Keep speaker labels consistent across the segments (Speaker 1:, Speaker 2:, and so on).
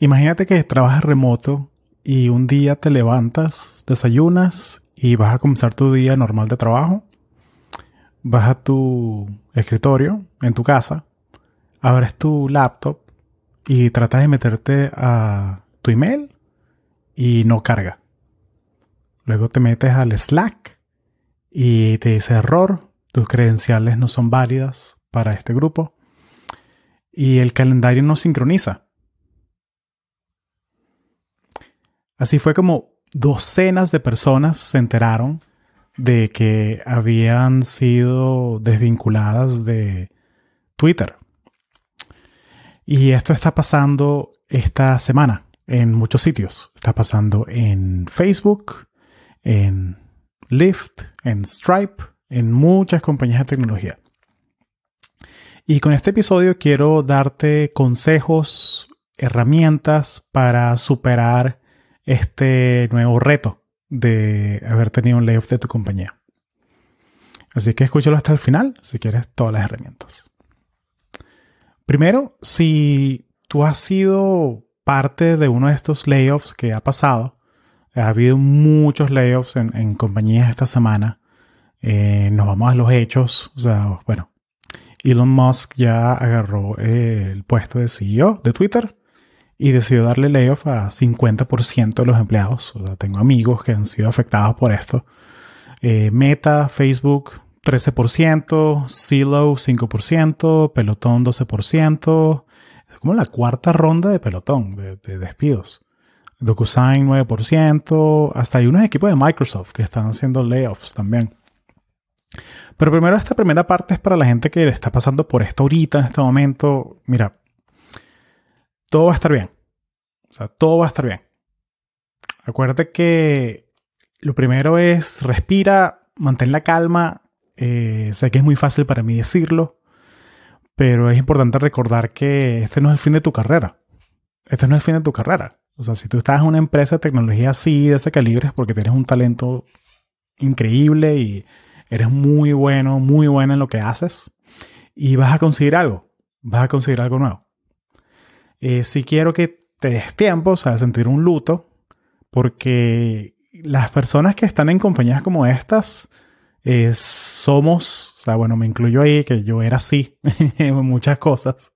Speaker 1: Imagínate que trabajas remoto y un día te levantas, desayunas y vas a comenzar tu día normal de trabajo. Vas a tu escritorio en tu casa, abres tu laptop y tratas de meterte a tu email y no carga. Luego te metes al Slack y te dice error, tus credenciales no son válidas para este grupo y el calendario no sincroniza. Así fue como docenas de personas se enteraron de que habían sido desvinculadas de Twitter. Y esto está pasando esta semana en muchos sitios. Está pasando en Facebook, en Lyft, en Stripe, en muchas compañías de tecnología. Y con este episodio quiero darte consejos, herramientas para superar este nuevo reto de haber tenido un layoff de tu compañía. Así que escúchalo hasta el final si quieres todas las herramientas. Primero, si tú has sido parte de uno de estos layoffs que ha pasado, ha habido muchos layoffs en, compañías esta semana. Eh, nos vamos a los hechos. O sea, bueno, Elon Musk ya agarró el puesto de CEO de Twitter y decidió darle layoff a 50% de los empleados. O sea, tengo amigos que han sido afectados por esto. Eh, Meta, Facebook, 13%, Silo, 5%, Pelotón, 12%. Es como la cuarta ronda de Pelotón, de, despidos. DocuSign, 9%. Hasta hay unos equipos de Microsoft que están haciendo layoffs también. Pero primero, esta primera parte es para la gente que le está pasando por esto ahorita, en este momento. Mira, todo va a estar bien. O sea, todo va a estar bien. Acuérdate que lo primero es respira, mantén la calma. Eh, sé que es muy fácil para mí decirlo, pero es importante recordar que este no es el fin de tu carrera. Este no es el fin de tu carrera. O sea, si tú estás en una empresa de tecnología así, de ese calibre, es porque tienes un talento increíble y eres muy bueno, muy bueno en lo que haces y vas a conseguir algo. Vas a conseguir algo nuevo. Eh, si quiero que te des tiempo, o sea, sentir un luto, porque las personas que están en compañías como estas eh, somos, o sea, bueno, me incluyo ahí que yo era así en muchas cosas.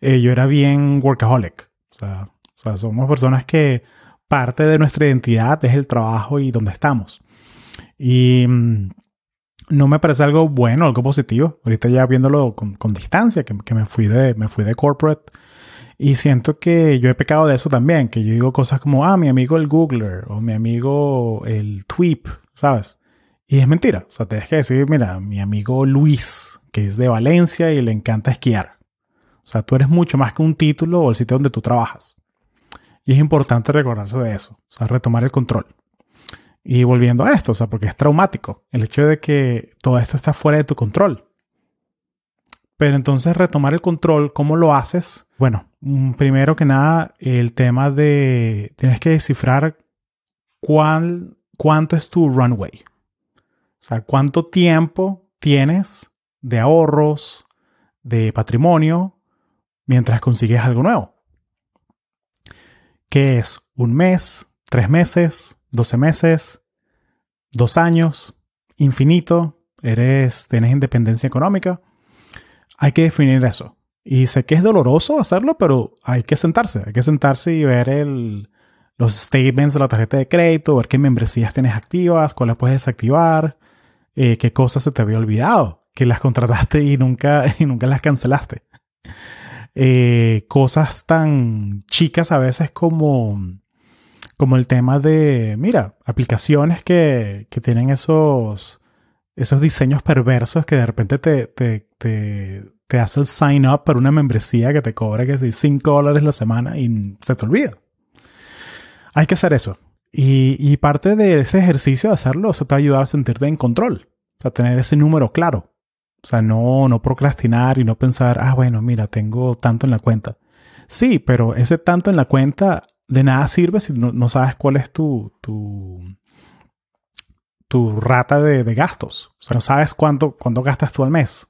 Speaker 1: Eh, yo era bien workaholic. O sea, o sea, somos personas que parte de nuestra identidad es el trabajo y donde estamos. Y mm, no me parece algo bueno, algo positivo. Ahorita ya viéndolo con, distancia, que, que, me, fui de, me fui de corporate y siento que yo he pecado de eso también, que yo digo cosas como, ah, mi amigo el Googler o mi amigo el Tweep, ¿sabes? Y es mentira. O sea, tienes que decir, mira, mi amigo Luis, que es de Valencia y le encanta esquiar. O sea, tú eres mucho más que un título o el sitio donde tú trabajas. Y es importante recordarse de eso, o sea, retomar el control. Y volviendo a esto, o sea, porque es traumático el hecho de que todo esto está fuera de tu control. Pero entonces retomar el control, ¿cómo lo haces? Bueno, mm, primero que nada, el tema de tienes que descifrar cuál, cuánto es tu runway. O sea, cuánto tiempo tienes de ahorros, de patrimonio, mientras consigues algo nuevo. ¿Qué es? ¿Un mes? ¿Tres meses? ¿Doce meses? ¿Dos años? ¿Infinito? ¿Eres, ¿Tienes independencia económica? Hay que definir eso. Y sé que es doloroso hacerlo, pero hay que sentarse. Hay que sentarse y ver el, los statements de la tarjeta de crédito, ver qué membresías tienes activas, cuáles puedes desactivar, eh, qué cosas se te había olvidado, que las contrataste y nunca, y nunca las cancelaste. Eh, cosas tan chicas a veces como, como el tema de, mira, aplicaciones que, que tienen esos, esos diseños perversos que de repente te, hace el sign up para una membresía que te cobra que si 5 dólares la semana y se te olvida. Hay que hacer eso. Y, parte de ese ejercicio de hacerlo, eso te va a ayudar sentirte en control. O sea, tener ese número claro. O sea, no, no procrastinar y no pensar, ah, bueno, mira, tengo tanto en la cuenta. Sí, pero ese tanto en la cuenta de nada sirve si no, sabes cuál es tu, tu, tu rata de, gastos. O sea, no sabes cuánto, cuánto gastas tú al mes.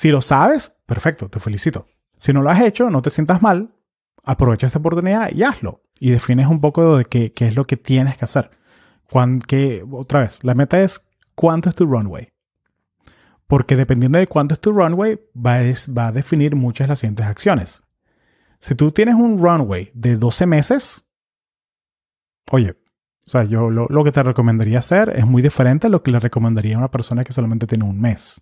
Speaker 1: Si lo sabes, perfecto, te felicito. Si no lo has hecho, no te sientas mal. aprovecha esta oportunidad y hazlo. Y defines un poco de qué, qué es lo que tienes que hacer. Cuando, que, otra vez, la meta es cuánto es tu runway. Porque dependiendo de cuánto es tu runway, va a, va a definir muchas las siguientes acciones. Si tú tienes un runway de 12 meses, oye, o sea, yo lo, lo, que te recomendaría hacer es muy diferente a lo que le recomendaría a una persona que solamente tiene un mes.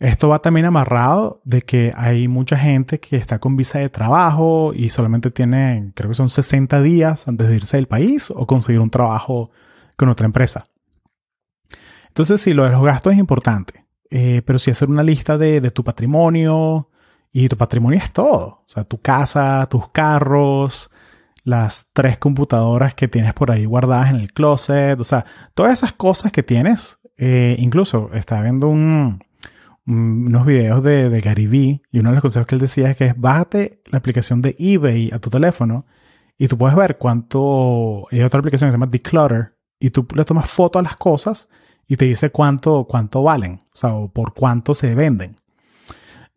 Speaker 1: Esto va también amarrado de que hay mucha gente que está con visa de trabajo y solamente tiene, creo que son 60 días antes de irse del país o conseguir un trabajo con otra empresa. Entonces, sí, lo de los gastos es importante, eh, pero si hacer una lista de, de tu patrimonio, y tu patrimonio es todo, o sea, tu casa, tus carros, las tres computadoras que tienes por ahí guardadas en el closet, o sea, todas esas cosas que tienes, eh, incluso estaba viendo un, unos videos de, de Gary Vee y uno de los consejos que él decía es que bájate la aplicación de eBay a tu teléfono y tú puedes ver cuánto, hay otra aplicación que se llama Declutter y tú le tomas foto a las cosas y te dice cuánto, cuánto valen, o sea, o por cuánto se venden.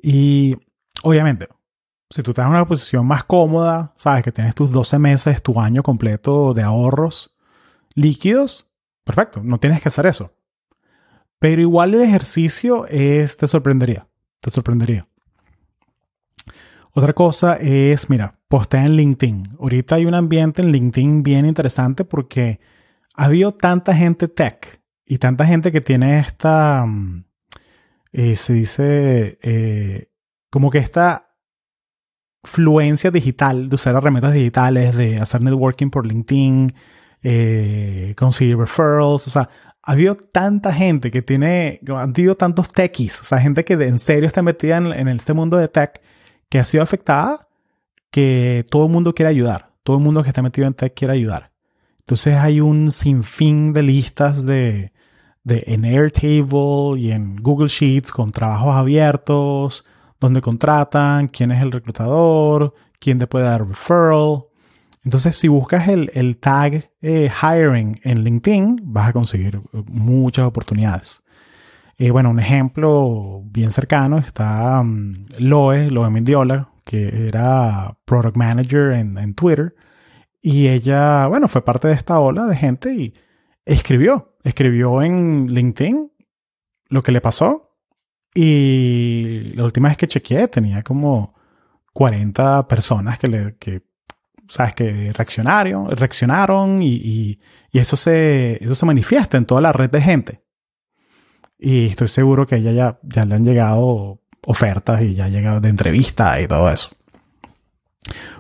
Speaker 1: Y obviamente, si tú estás en una posición más cómoda, sabes que tienes tus 12 meses, tu año completo de ahorros líquidos, perfecto, no tienes que hacer eso. Pero igual el ejercicio es, te sorprendería, te sorprendería. Otra cosa es, mira, postea en LinkedIn. Ahorita hay un ambiente en LinkedIn bien interesante porque ha habido tanta gente tech y tanta gente que tiene esta, mm, eh, se dice, eh, como que esta fluencia digital de usar herramientas digitales, de hacer networking por LinkedIn, eh, conseguir referrals, o sea, ha habido tanta gente que tiene, han habido tantos techies, o sea, gente que en serio está metida en, este mundo de tech que ha sido afectada que todo el mundo quiere ayudar. Todo el mundo que está metido en tech quiere ayudar. Entonces hay un sinfín de listas de, de en Airtable y en Google Sheets con trabajos abiertos, donde contratan, quién es el reclutador, quién te puede dar referral. Entonces, si buscas el, tag eh, hiring en LinkedIn, vas a conseguir eh, muchas oportunidades. Eh, bueno, un ejemplo bien cercano está um, Loe, Loe Mendiola, que era Product Manager en, en, Twitter. Y ella, bueno, fue parte de esta ola de gente y escribió, escribió en LinkedIn lo que le pasó. Y la última vez que chequeé tenía como 40 personas que le, que ¿sabes? Que reaccionaron, reaccionaron y, eso, se, eso se manifiesta en toda la red de gente. Y estoy seguro que a ella ya, ya le han llegado ofertas y ya ha llegado de entrevistas y todo eso.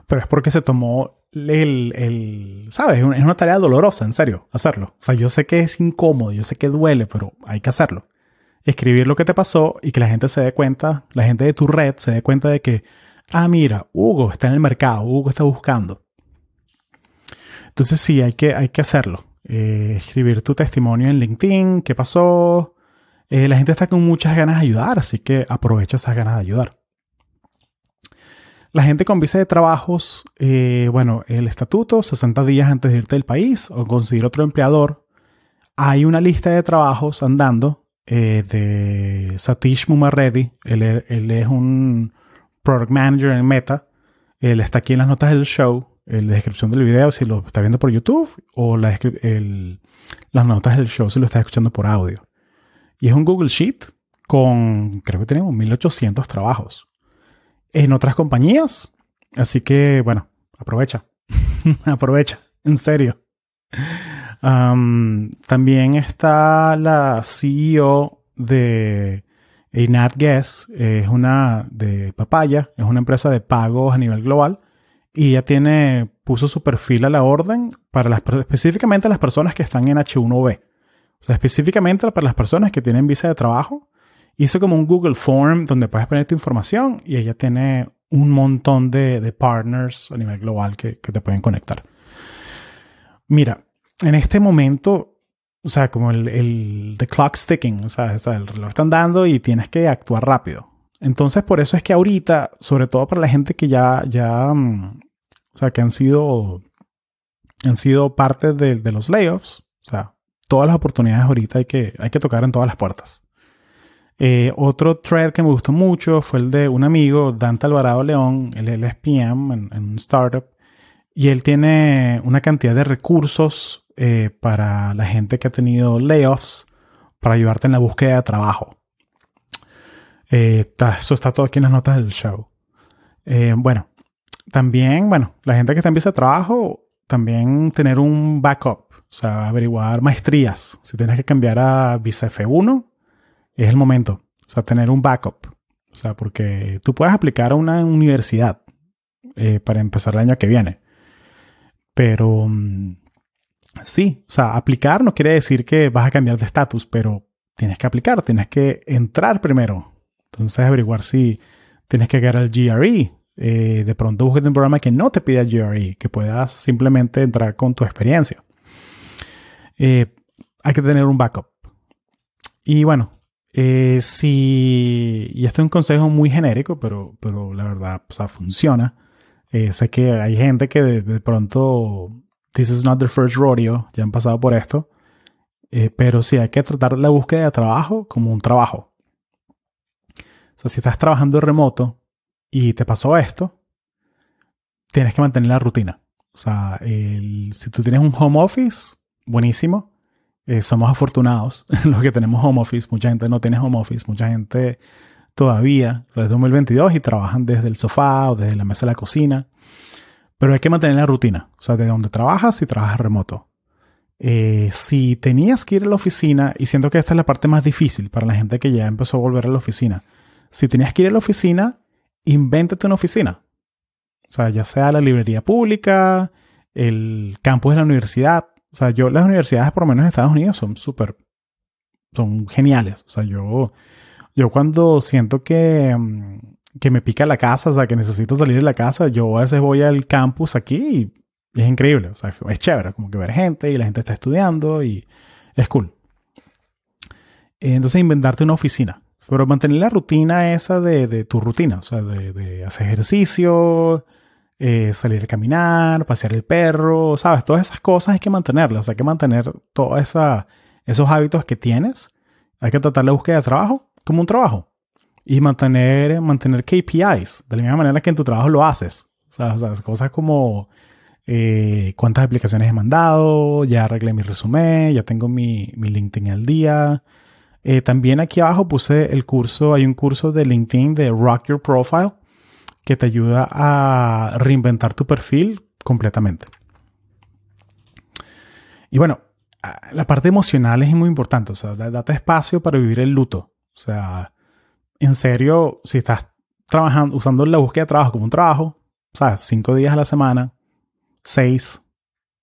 Speaker 1: Pero es porque se tomó el, el ¿sabes? Es una tarea dolorosa, en serio, hacerlo. O sea, yo sé que es incómodo, yo sé que duele, pero hay que hacerlo. Escribir lo que te pasó y que la gente se dé cuenta, la gente de tu red se dé cuenta de que, ah, mira, Hugo está en el mercado, Hugo está buscando. Entonces sí, hay que, hay que hacerlo. Eh, escribir tu testimonio en LinkedIn, qué pasó. Eh, la gente está con muchas ganas de ayudar, así que aprovecha esas ganas de ayudar. La gente con visa de trabajos, eh, bueno, el estatuto, 60 días antes de irte del país o conseguir otro empleador. Hay una lista de trabajos andando de Satish Mumarreddy. Él, él, es un product manager en Meta. Él está aquí en las notas del show la descripción del video si lo está viendo por YouTube o la las notas del show si lo está escuchando por audio. Y es un Google Sheet con, creo que tenemos 1800 trabajos en otras compañías. Así que, bueno, aprovecha. aprovecha, en serio. también está la CEO de Inat Guess, es una de Papaya, es una empresa de pagos a nivel global y ya tiene, puso su perfil a la orden para las, específicamente las personas que están en H1B. O sea, específicamente para las personas que tienen visa de trabajo. Hizo como un Google Form donde puedes poner tu información y ella tiene un montón de, partners a nivel global que, te pueden conectar. Mira, en este momento, o sea, como el, el the clock ticking, o sea, el reloj está dando y tienes que actuar rápido. Entonces, por eso es que ahorita, sobre todo para la gente que ya, ya, mm, o sea, que han sido, han sido parte de, los layoffs, o sea, todas las oportunidades ahorita hay que, hay que tocar en todas las puertas. Eh, otro thread que me gustó mucho fue el de un amigo, Dante Alvarado León, él, es PM en, un startup, y él tiene una cantidad de recursos eh, para la gente que ha tenido layoffs para ayudarte en la búsqueda de trabajo. Eh, eso está todo aquí en las notas del show. bueno, también, bueno, la gente que está en visa de trabajo, también tener un backup, o sea, averiguar maestrías. Si tienes que cambiar a visa F1, es el momento. O sea, tener un backup. O sea, porque tú puedes aplicar a una universidad eh, para empezar el año que viene. Pero mm, sí, o sea, aplicar no quiere decir que vas a cambiar de estatus, pero tienes que aplicar, tienes que entrar primero. Entonces, averiguar si tienes que llegar al GRE. Eh, de pronto busques un programa que no te pida GRE, que puedas simplemente entrar con tu experiencia. Eh, hay que tener un backup. Y bueno, eh, si, y esto es un consejo muy genérico, pero, pero la verdad, o sea, funciona. Sé que hay gente que de, pronto, this is not the first rodeo, ya han pasado por esto. Eh, pero sí, hay que tratar la búsqueda de trabajo como un trabajo. O sea, si estás trabajando remoto y te pasó esto, tienes que mantener la rutina. O sea, si tú tienes un home office, buenísimo. Eh, somos afortunados los que tenemos home office. Mucha gente no tiene home office. Mucha gente todavía, o sea, desde 2022 y trabajan desde el sofá o desde la mesa de la cocina. Pero hay que mantener la rutina. O sea, de donde trabajas y trabajas remoto. Eh, si tenías que ir a la oficina, y siento que esta es la parte más difícil para la gente que ya empezó a volver a la oficina. Si tenías que ir a la oficina, invéntate una oficina. O sea, ya sea la librería pública, el campus de la universidad, o sea, yo, las universidades, por lo menos en Estados Unidos, son súper, son geniales. O sea, yo, yo cuando siento que, mm, que me pica la casa, o sea, que necesito salir de la casa, yo a veces voy al campus aquí y es increíble. O sea, es chévere, como que ver gente y la gente está estudiando y es cool. Entonces, inventarte una oficina. Pero mantener la rutina esa de, de tu rutina, o sea, de, de hacer ejercicio, eh, salir a caminar, pasear el perro, ¿sabes? Todas esas cosas hay que mantenerlas, hay que mantener todos esos hábitos que tienes. Hay que tratar la búsqueda de trabajo como un trabajo y mantener, mantener KPIs de la misma manera que en tu trabajo lo haces. O sea, cosas como eh, cuántas aplicaciones he mandado, ya arreglé mi resumen, ya tengo mi, mi LinkedIn al día. Eh, también aquí abajo puse el curso, hay un curso de LinkedIn de Rock Your Profile que te ayuda a reinventar tu perfil completamente. Y bueno, la parte emocional es muy importante, o sea, date espacio para vivir el luto. O sea, en serio, si estás trabajando, usando la búsqueda de trabajo como un trabajo, ¿sabes? Cinco días a la semana, seis,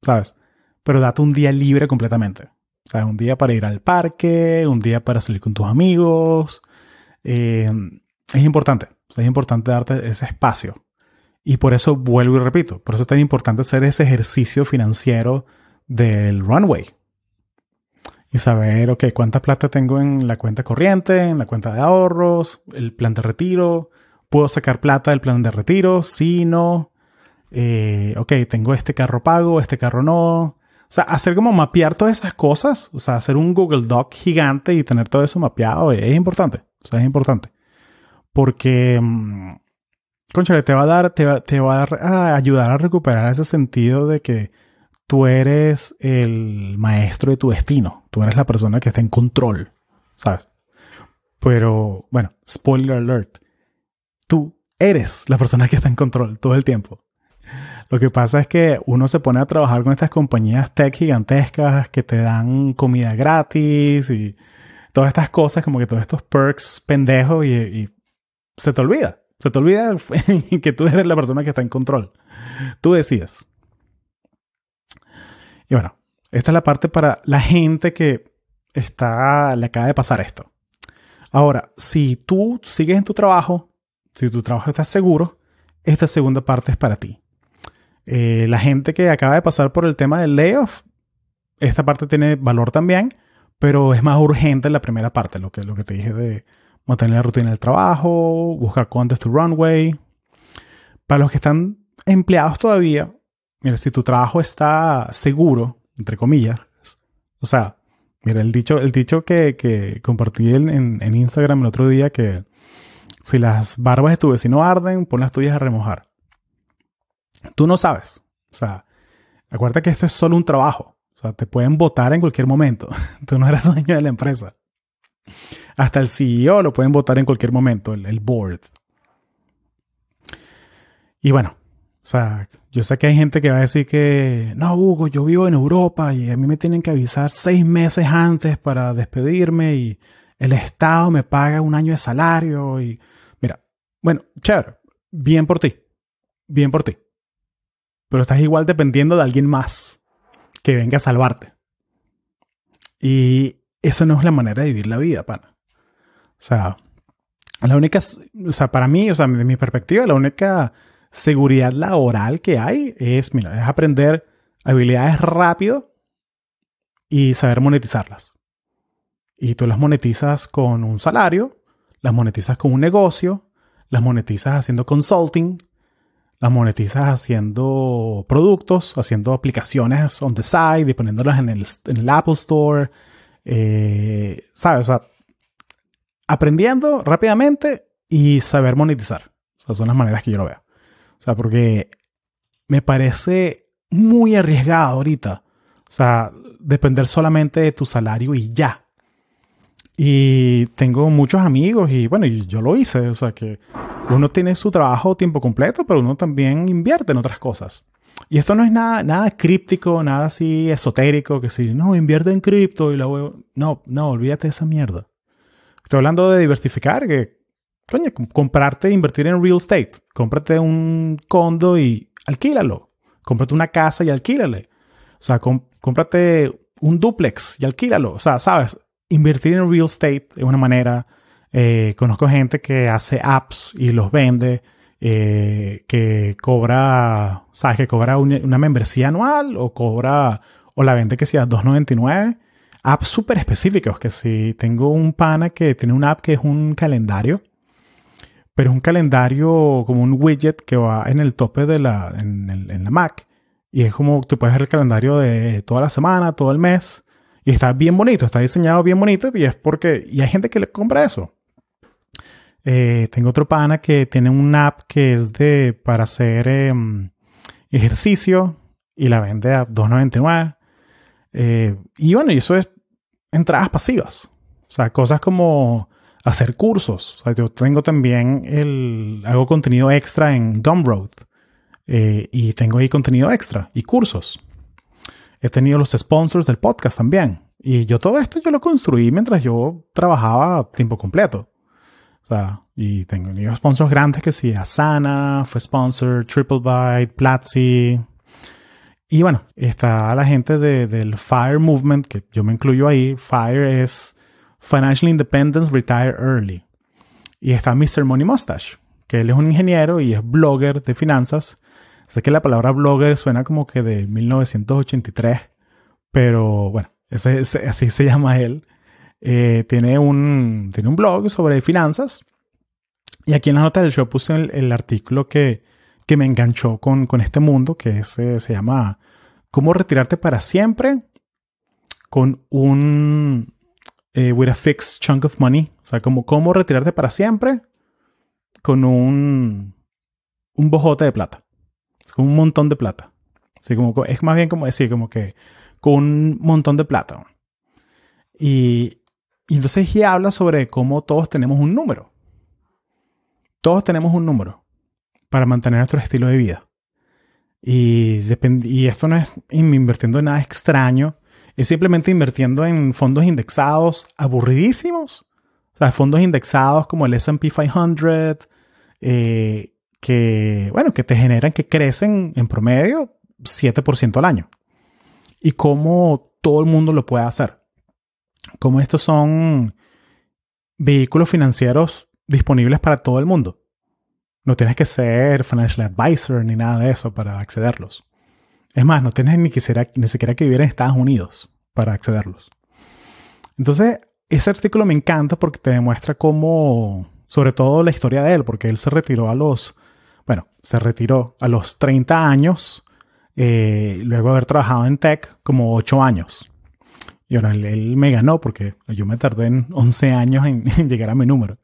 Speaker 1: ¿sabes? Pero date un día libre completamente. Sea, un día para ir al parque, un día para salir con tus amigos. Eh, es importante es importante darte ese espacio. Y por eso vuelvo y repito, por eso es tan importante hacer ese ejercicio financiero del runway. Y saber, ok, cuánta plata tengo en la cuenta corriente, en la cuenta de ahorros, el plan de retiro. ¿Puedo sacar plata del plan de retiro? Sí, no. Eh, ok, tengo este carro pago, este carro no. O sea, hacer como mapear todas esas cosas. O sea, hacer un Google Doc gigante y tener todo eso mapeado es importante. O sea, es importante. Porque, mm, conchale, te va a dar, te va, te va a, ayudar a recuperar ese sentido de que tú eres el maestro de tu destino. Tú eres la persona que está en control, ¿sabes? Pero, bueno, spoiler alert. Tú eres la persona que está en control todo el tiempo. Lo que pasa es que uno se pone a trabajar con estas compañías tech gigantescas que te dan comida gratis y todas estas cosas, como que todos estos perks pendejos y se te olvida. Se te olvida que tú eres la persona que está en control. Tú decides. Y bueno, esta es la parte para la gente que está, le acaba de pasar esto. Ahora, si tú sigues en tu trabajo, si tu trabajo está seguro, esta segunda parte es para ti. Eh, la gente que acaba de pasar por el tema del layoff, esta parte tiene valor también, pero es más urgente la primera parte, lo que, lo que te dije de mantener la rutina del trabajo, buscar es tu runway. Para los que están empleados todavía, mira, si tu trabajo está seguro, entre comillas, o sea, Mira, el dicho, el dicho que, compartí en, en, Instagram el otro día que si las barbas de tu vecino arden, pon las tuyas a remojar. Tú no sabes. O sea, acuérdate que esto es solo un trabajo. O sea, te pueden votar en cualquier momento. Tú no eres dueño de la empresa. Hasta el CEO lo pueden votar en cualquier momento, el, el board. Y bueno, o sea, yo sé que hay gente que va a decir que, no, Hugo, yo vivo en Europa y a mí me tienen que avisar seis meses antes para despedirme y el Estado me paga un año de salario y, mira, bueno, chévere, bien por ti, bien por ti. Pero estás igual dependiendo de alguien más que venga a salvarte. Y esa no es la manera de vivir la vida, pana. O sea, la única, o sea, para mí, o sea, de mi perspectiva, la única seguridad laboral que hay es, mira, es aprender habilidades rápido y saber monetizarlas. Y tú las monetizas con un salario, las monetizas con un negocio, las monetizas haciendo consulting, las monetizas haciendo productos, haciendo aplicaciones on the side y poniéndolas en el, en el Apple Store. Eh, ¿Sabes? O sea, aprendiendo rápidamente y saber monetizar. O sea, son las maneras que yo lo veo. O sea, porque me parece muy arriesgado ahorita. O sea, depender solamente de tu salario y ya. Y tengo muchos amigos y bueno, yo lo hice. O sea, que uno tiene su trabajo tiempo completo, pero uno también invierte en otras cosas. Y esto no es nada, nada críptico, nada así esotérico, que si no, invierte en cripto y la No, no, olvídate de esa mierda. Estoy hablando de diversificar, que coño, comprarte invertir en real estate. Cómprate un condo y alquílalo. Cómprate una casa y alquílale. O sea, cómprate un duplex y alquílalo. O sea, sabes, invertir en real estate es una manera. Eh, conozco gente que hace apps y los vende, eh, que cobra, sabes, que cobra una, membresía anual o cobra, o la vende que sea 2.99. Apps súper específicos, que si tengo un pana que tiene una app que es un calendario pero es un calendario como un widget que va en el tope de la, en, la Mac. Y es como tú puedes ver el calendario de toda la semana, todo el mes. Y está bien bonito, está diseñado bien bonito. Y es porque, y hay gente que le compra eso. Eh, tengo otro pana que tiene una app que es de para hacer em, ejercicio y la vende a $2.99. Eh, y bueno, y eso es entradas pasivas. O sea, cosas como hacer cursos. O sea, yo tengo también el, hago contenido extra en Gumroad eh, y tengo ahí contenido extra y cursos. He tenido los sponsors del podcast también. Y yo todo esto yo lo construí mientras yo trabajaba a tiempo completo. O sea, y tengo sponsors grandes que sí, Asana fue sponsor, TripleByte, Platzi. Y bueno, está la gente de, del FIRE Movement, que yo me incluyo ahí. FIRE es Financial Independence Retire Early. Y está Mr. Money Mustache, que él es un ingeniero y es blogger de finanzas. Sé que la palabra blogger suena como que de 1983, pero bueno, ese, así se llama él. Eh, tiene, un, tiene un blog sobre finanzas. Y aquí en la nota del show puse el, artículo que, que, me enganchó con, con este mundo, que se llama ¿Cómo retirarte para siempre? Con un, eh, with a fixed chunk of money. O sea, como cómo retirarte para siempre con un, un bojote de plata. Es como un montón de plata. Así como, es más bien como decir, como que con un montón de plata. Y, y entonces ella habla sobre cómo todos tenemos un número. Todos tenemos un número para mantener nuestro estilo de vida. Y, y esto no es invirtiendo en nada extraño es simplemente invirtiendo en fondos indexados aburridísimos. O sea, fondos indexados como el SP 500, eh, que, bueno, que te generan, que crecen en promedio 7% al año. Y cómo todo el mundo lo puede hacer. Como estos son vehículos financieros disponibles para todo el mundo. No tienes que ser financial advisor ni nada de eso para accederlos. Es más, no tienes ni, ni siquiera que vivir en Estados Unidos para accederlos. Entonces, ese artículo me encanta porque te demuestra cómo, sobre todo la historia de él, porque él se retiró a los, bueno, se retiró a los 30 años, eh, luego de haber trabajado en tech como 8 años. Y bueno, él, me ganó porque yo me tardé en 11 años en, llegar a mi número.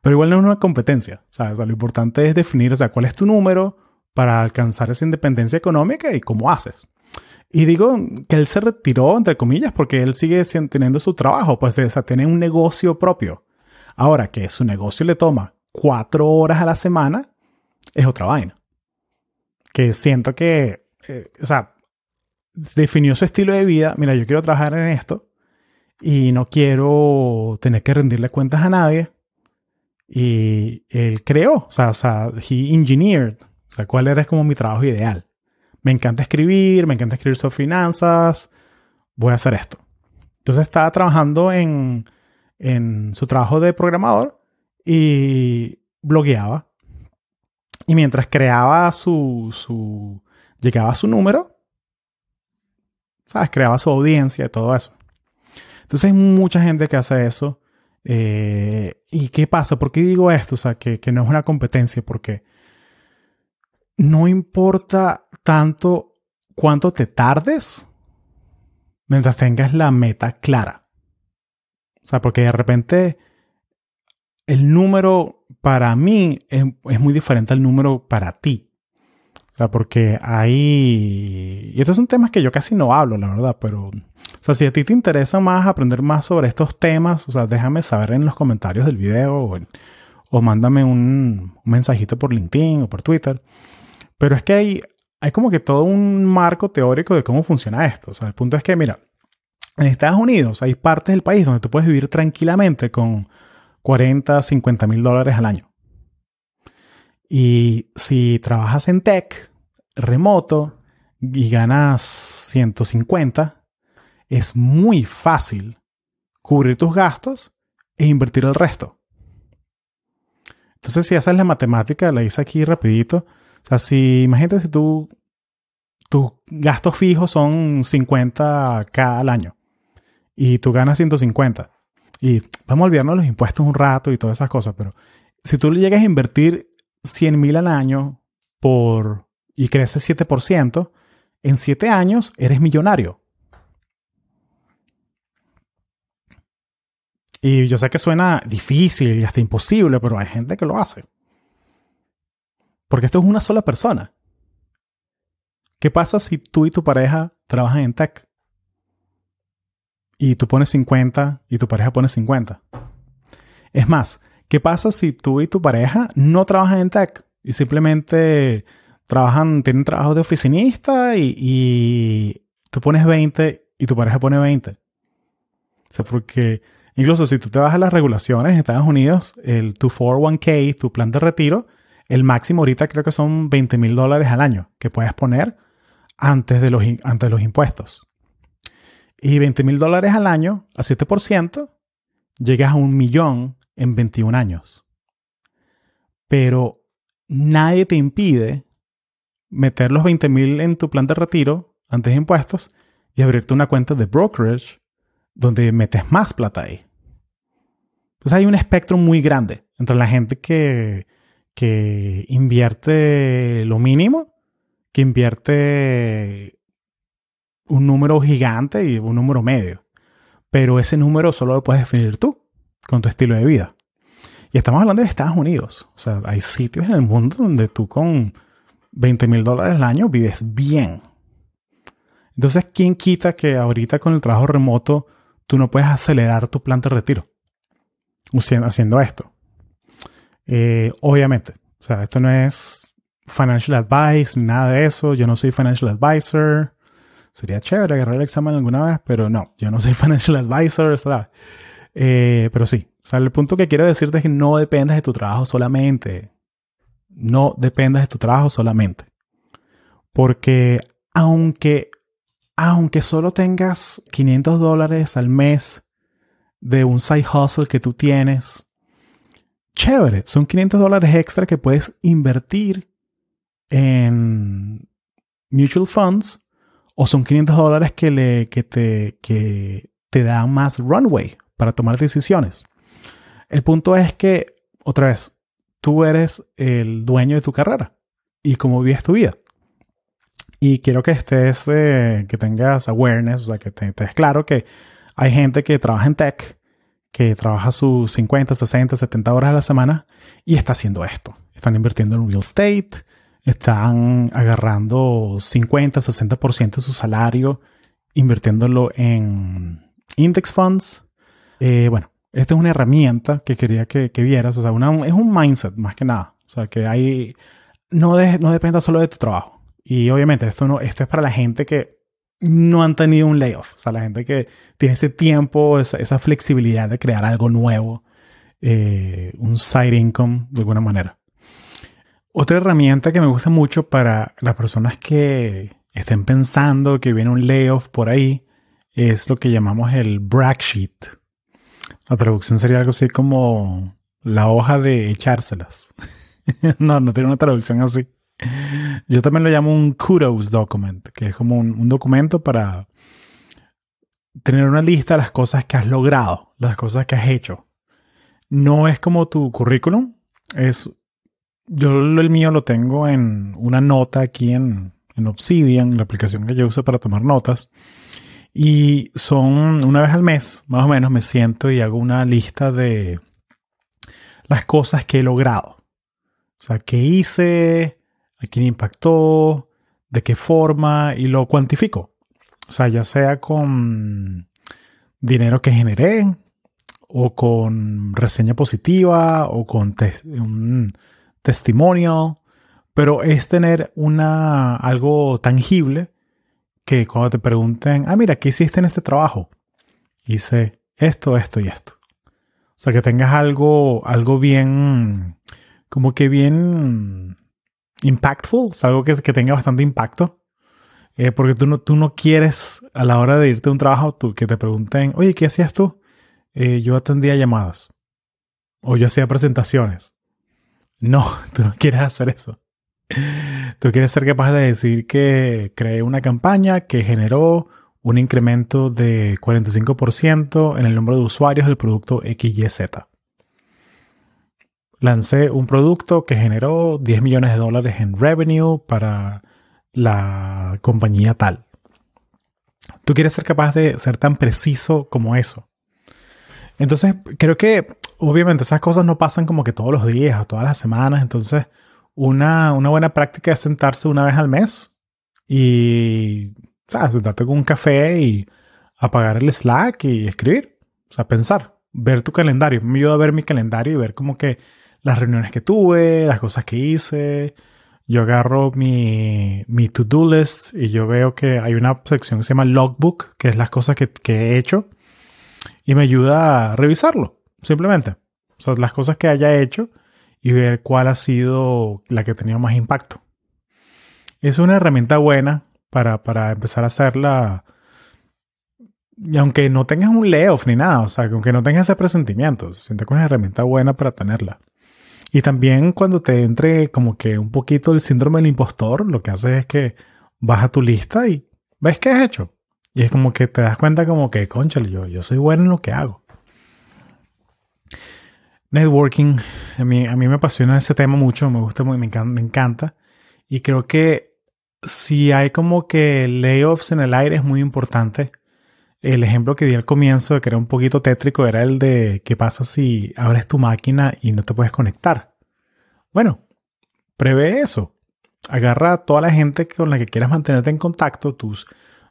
Speaker 1: Pero igual no es una competencia, ¿sabes? lo importante es definir, o sea, cuál es tu número para alcanzar esa independencia económica y cómo haces. Y digo que él se retiró, entre comillas, porque él sigue teniendo su trabajo, pues o sea, tiene un negocio propio. Ahora que su negocio le toma cuatro horas a la semana, es otra vaina. Que siento que, eh, o sea, definió su estilo de vida. Mira, yo quiero trabajar en esto y no quiero tener que rendirle cuentas a nadie. Y él creó, o sea he engineered, o sea, cuál era como mi trabajo ideal. Me encanta escribir, me encanta escribir sobre finanzas, voy a hacer esto. Entonces estaba trabajando en, en su trabajo de programador y blogueaba. Y mientras creaba su, su, llegaba a su número, ¿sabes? Creaba su audiencia y todo eso. Entonces hay mucha gente que hace eso. Eh, ¿Y qué pasa? ¿Por qué digo esto? O sea, que, que no es una competencia, porque no importa tanto cuánto te tardes mientras tengas la meta clara. O sea, porque de repente el número para mí es, muy diferente al número para ti. O sea, porque hay... Y estos son temas que yo casi no hablo, la verdad, pero... O sea, si a ti te interesa más aprender más sobre estos temas, o sea, déjame saber en los comentarios del video o, o mándame un, un, mensajito por LinkedIn o por Twitter. Pero es que hay, como que todo un marco teórico de cómo funciona esto. O sea, el punto es que, mira, en Estados Unidos hay partes del país donde tú puedes vivir tranquilamente con 40, 50 mil dólares al año. Y si trabajas en tech, remoto, y ganas 150, es muy fácil cubrir tus gastos e invertir el resto. Entonces, si haces la matemática, la hice aquí rapidito. O sea, si imagínate si tú, tus gastos fijos son 50k al año y tú ganas 150 y vamos a olvidarnos los impuestos un rato y todas esas cosas, pero si tú le llegas a invertir 100 mil al año por y creces 7%, en 7 años eres millonario. Y yo sé que suena difícil y hasta imposible, pero hay gente que lo hace. Porque esto es una sola persona. ¿Qué pasa si tú y tu pareja trabajan en tech? y tú pones 50 y tu pareja pone 50. Es más, ¿qué pasa si tú y tu pareja no trabajan en tech y simplemente trabajan, tienen trabajo de oficinista y, tú pones 20 y tu pareja pone 20? O sea, porque incluso si tú te vas a las regulaciones en Estados Unidos, el, tu 401k, tu plan de retiro, el máximo ahorita creo que son 20 mil dólares al año que puedes poner antes de los, antes los impuestos. Y 20 mil dólares al año, a 7%, llegas a un millón en 21 años. Pero nadie te impide meter los 20 mil en tu plan de retiro antes de impuestos y abrirte una cuenta de brokerage donde metes más plata ahí. Entonces hay un espectro muy grande entre la gente que, que invierte lo mínimo, que invierte un número gigante y un número medio. Pero ese número solo lo puedes definir tú, con tu estilo de vida. Y estamos hablando de Estados Unidos. O sea, hay sitios en el mundo donde tú con 20 mil dólares al año vives bien. Entonces, ¿quién quita que ahorita con el trabajo remoto tú no puedes acelerar tu plan de retiro haciendo esto? Eh, obviamente, o sea, esto no es financial advice ni nada de eso. Yo no soy financial advisor. Sería chévere agarrar el examen alguna vez, pero no, yo no soy financial advisor. Eh, pero sí, o sea, el punto que quiero decirte es que no dependas de tu trabajo solamente. No dependas de tu trabajo solamente. Porque aunque, aunque solo tengas 500 dólares al mes de un side hustle que tú tienes, chévere, son 500 dólares extra que puedes invertir en mutual funds o son 500 dólares que, que, te, que te dan más runway para tomar decisiones. El punto es que, otra vez, tú eres el dueño de tu carrera y cómo vives tu vida. Y quiero que estés, eh, que tengas awareness, o sea, que te, estés claro que hay gente que trabaja en tech, que trabaja sus 50, 60, 70 horas a la semana y está haciendo esto. Están invirtiendo en real estate, están agarrando 50, 60% de su salario, invirtiéndolo en index funds. Eh, bueno, esta es una herramienta que quería que, vieras. O sea, es un mindset más que nada. O sea, que hay. No, no dependa solo de tu trabajo. Y obviamente esto, no, esto es para la gente que no han tenido un layoff. O sea, la gente que tiene ese tiempo, esa, flexibilidad de crear algo nuevo, eh, un side income de alguna manera. Otra herramienta que me gusta mucho para las personas que estén pensando que viene un layoff por ahí es lo que llamamos el brag sheet. La traducción sería algo así como la hoja de echárselas. no, no tiene una traducción así. Yo también lo llamo un kudos document, que es como un, documento para tener una lista de las cosas que has logrado, las cosas que has hecho. No es como tu currículum, es yo el mío lo tengo en una nota aquí en, en Obsidian, la aplicación que yo uso para tomar notas. Y son una vez al mes, más o menos, me siento y hago una lista de las cosas que he logrado. O sea, qué hice, a quién impactó, de qué forma y lo cuantifico. O sea, ya sea con dinero que generé o con reseña positiva o con un testimonio, pero es tener una, algo tangible que cuando te pregunten, ah, mira, ¿qué hiciste en este trabajo? Hice esto, esto y esto. O sea, que tengas algo, algo bien, como que bien impactful, o sea, algo que, que tenga bastante impacto. Eh, porque tú no, tú no quieres a la hora de irte a un trabajo tú, que te pregunten, oye, ¿qué hacías tú? Eh, yo atendía llamadas. O yo hacía presentaciones. No, tú no quieres hacer eso. Tú quieres ser capaz de decir que creé una campaña que generó un incremento de 45% en el número de usuarios del producto XYZ. Lancé un producto que generó 10 millones de dólares en revenue para la compañía tal. Tú quieres ser capaz de ser tan preciso como eso. Entonces, creo que obviamente esas cosas no pasan como que todos los días o todas las semanas. Entonces, una, buena práctica es sentarse una vez al mes y, ¿sabes? Sentarte con un café y apagar el Slack y escribir. O sea, pensar, ver tu calendario. Me ayuda a ver mi calendario y ver como que las reuniones que tuve, las cosas que hice. Yo agarro mi, mi to-do list y yo veo que hay una sección que se llama logbook, que es las cosas que, que he hecho. Y me ayuda a revisarlo, simplemente. O sea, las cosas que haya hecho y ver cuál ha sido la que ha tenido más impacto. Es una herramienta buena para, para empezar a hacerla. Y aunque no tengas un layoff ni nada, o sea, aunque no tengas ese presentimiento, se siente que es una herramienta buena para tenerla. Y también cuando te entre como que un poquito el síndrome del impostor, lo que haces es que vas a tu lista y ves qué has hecho. Y es como que te das cuenta como que, conchale, yo, yo soy bueno en lo que hago. Networking, a mí, a mí me apasiona ese tema mucho, me gusta, me encanta, me encanta. Y creo que si hay como que layoffs en el aire es muy importante. El ejemplo que di al comienzo, que era un poquito tétrico, era el de qué pasa si abres tu máquina y no te puedes conectar. Bueno, prevé eso. Agarra a toda la gente con la que quieras mantenerte en contacto, tus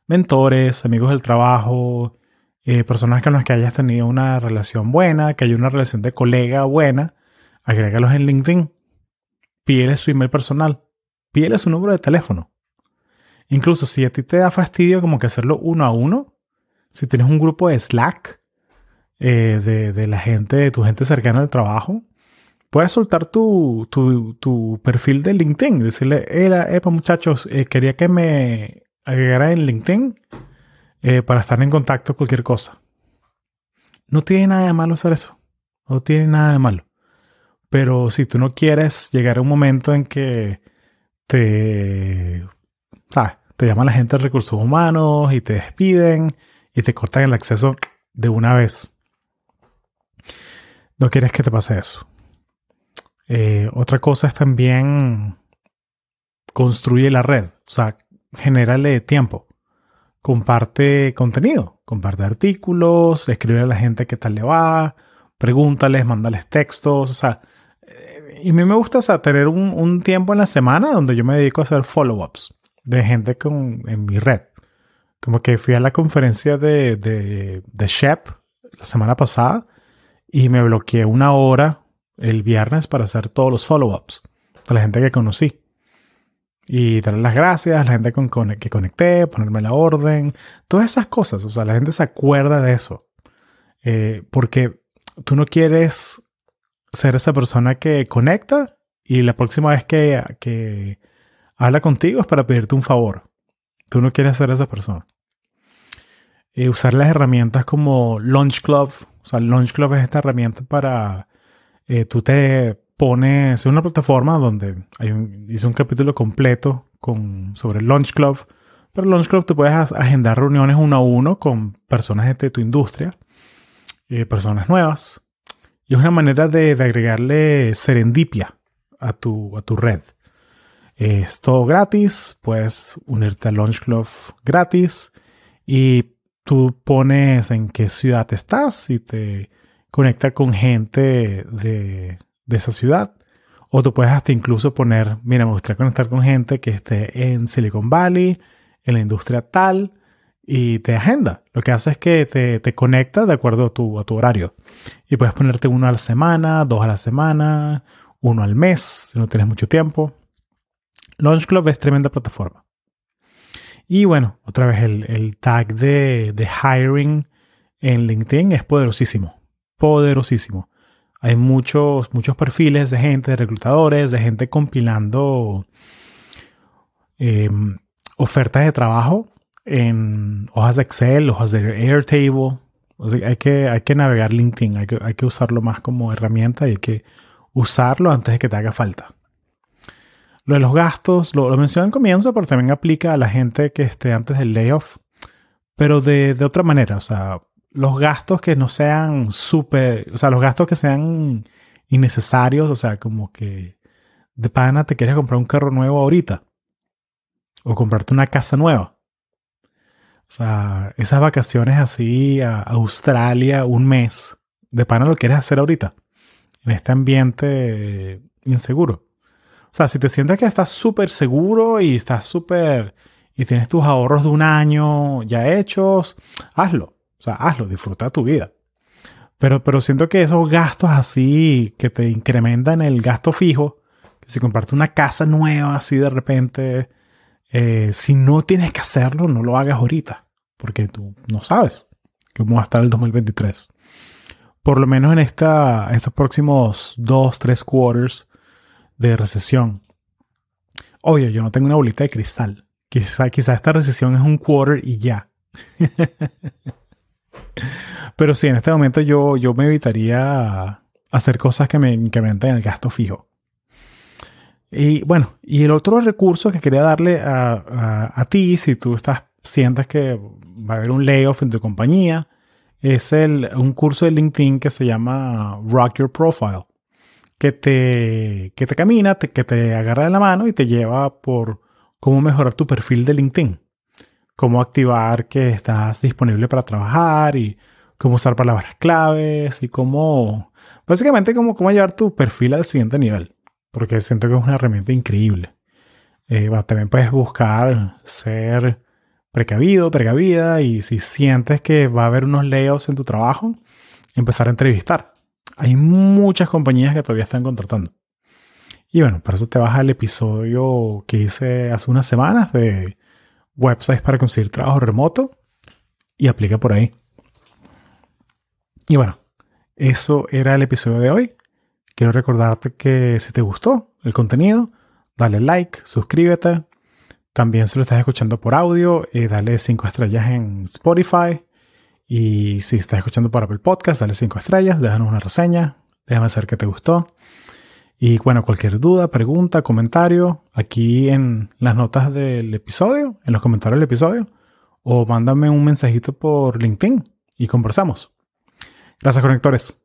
Speaker 1: mentores, amigos del trabajo, eh, personas con las que hayas tenido una relación buena, que haya una relación de colega buena, agrégalos en LinkedIn, pídele su email personal, pídele su número de teléfono. Incluso si a ti te da fastidio como que hacerlo uno a uno, si tienes un grupo de Slack eh, de, la gente, de tu gente cercana al trabajo, puedes soltar tu, perfil de LinkedIn decirle, era, epa muchachos, eh, quería que me agregara en LinkedIn eh, para estar en contacto cualquier cosa. No tiene nada de malo hacer eso. No tiene nada de malo. Pero si tú no quieres llegar a un momento en que te, ¿sabes? te llama la gente de recursos humanos y te despiden y te cortan el acceso de una vez. No quieres que te pase eso. Eh, otra cosa es también construye la red. O sea, genérale tiempo. Comparte contenido, comparte artículos, escribe a la gente qué tal le va, pregúntales, mándales textos, o sea, eh, y a mí me gusta tener un, tiempo en la semana donde yo me dedico a hacer follow-ups de gente con, en mi red. Como que fui a la conferencia de, de, de Shep la semana pasada y me bloqueé una hora el viernes para hacer todos los follow-ups de la gente que conocí. Y darle las gracias a la gente que conecté, ponerme la orden, todas esas cosas. O sea, la gente se acuerda de eso. Eh, porque tú no quieres ser esa persona que conecta y la próxima vez que, que habla contigo es para pedirte un favor. Tú no quieres ser esa persona. Eh, usar las herramientas como Launch Club. O sea, Launch Club es esta herramienta para... Eh, tú te pones es una plataforma donde hay un, hice un capítulo completo con, sobre Launch Club. Pero Launch Club te puedes agendar reuniones uno a uno con personas de tu industria, eh, personas nuevas. Y es una manera de, agregarle serendipia a tu, a tu red. Es todo gratis, puedes unirte a Launch Club gratis y tú pones en qué ciudad estás y te conecta con gente de, esa ciudad. O tú puedes hasta incluso poner, mira, me gustaría conectar con gente que esté en Silicon Valley, en la industria tal, y te agenda. Lo que hace es que te, te conecta de acuerdo a tu, a tu horario. Y puedes ponerte uno a la semana, dos a la semana, uno al mes, si no tienes mucho tiempo. Launch Club es tremenda plataforma. Y bueno, otra vez el, tag de, de hiring en LinkedIn es poderosísimo. Poderosísimo. Hay muchos, muchos perfiles de gente, de reclutadores, de gente compilando em, ofertas de trabajo en hojas de Excel, hojas de Airtable. hay, que, hay que navegar LinkedIn, hay que, hay que usarlo más como herramienta y hay que usarlo antes de que te haga falta. Lo de los gastos, lo, lo mencioné en comienzo, pero también aplica a la gente que esté antes del layoff, pero de, de otra manera. O sea, los gastos que no sean súper, o sea, los gastos que sean innecesarios, o sea, como que de pana te quieres comprar un carro nuevo ahorita o comprarte una casa nueva. O sea, esas vacaciones así a Australia un mes, de pana lo quieres hacer ahorita, en este ambiente inseguro. O sea, si te sientes que estás súper seguro y estás súper... y tienes tus ahorros de un año ya hechos, hazlo. O sea, hazlo, disfruta tu vida. Pero, pero siento que esos gastos así que te incrementan el gasto fijo, que si compartes una casa nueva así de repente, eh, si no tienes que hacerlo, no lo hagas ahorita, porque tú no sabes cómo va a estar el 2023. Por lo menos en esta, estos próximos dos, tres quarters de recesión. Oye, yo no tengo una bolita de cristal. Quizá, quizá esta recesión es un quarter y ya. Pero sí, en este momento yo, yo me evitaría hacer cosas que me incrementen el gasto fijo. Y bueno, y el otro recurso que quería darle a, ti, si tú estás, sientes que va a haber un layoff en tu compañía, es el, un curso de LinkedIn que se llama Rock Your Profile, que te, que te camina, que te agarra de la mano y te lleva por cómo mejorar tu perfil de LinkedIn cómo activar que estás disponible para trabajar y cómo usar palabras claves y cómo, básicamente, cómo, cómo llevar tu perfil al siguiente nivel, porque siento que es una herramienta increíble. Eh, también puedes buscar ser precavido, precavida y si sientes que va a haber unos layouts en tu trabajo, empezar a entrevistar. Hay muchas compañías que todavía están contratando. Y bueno, para eso te vas al episodio que hice hace unas semanas de websites para conseguir trabajo remoto y aplica por ahí. Y bueno, eso era el episodio de hoy. Quiero recordarte que si te gustó el contenido, dale like, suscríbete. También si lo estás escuchando por audio, eh, dale 5 estrellas en Spotify. Y si estás escuchando por Apple Podcast, dale 5 estrellas, déjanos una reseña, déjame saber que te gustó. Y bueno, cualquier duda, pregunta, comentario, aquí en las notas del episodio, en los comentarios del episodio, o mándame un mensajito por LinkedIn y conversamos. Gracias, conectores.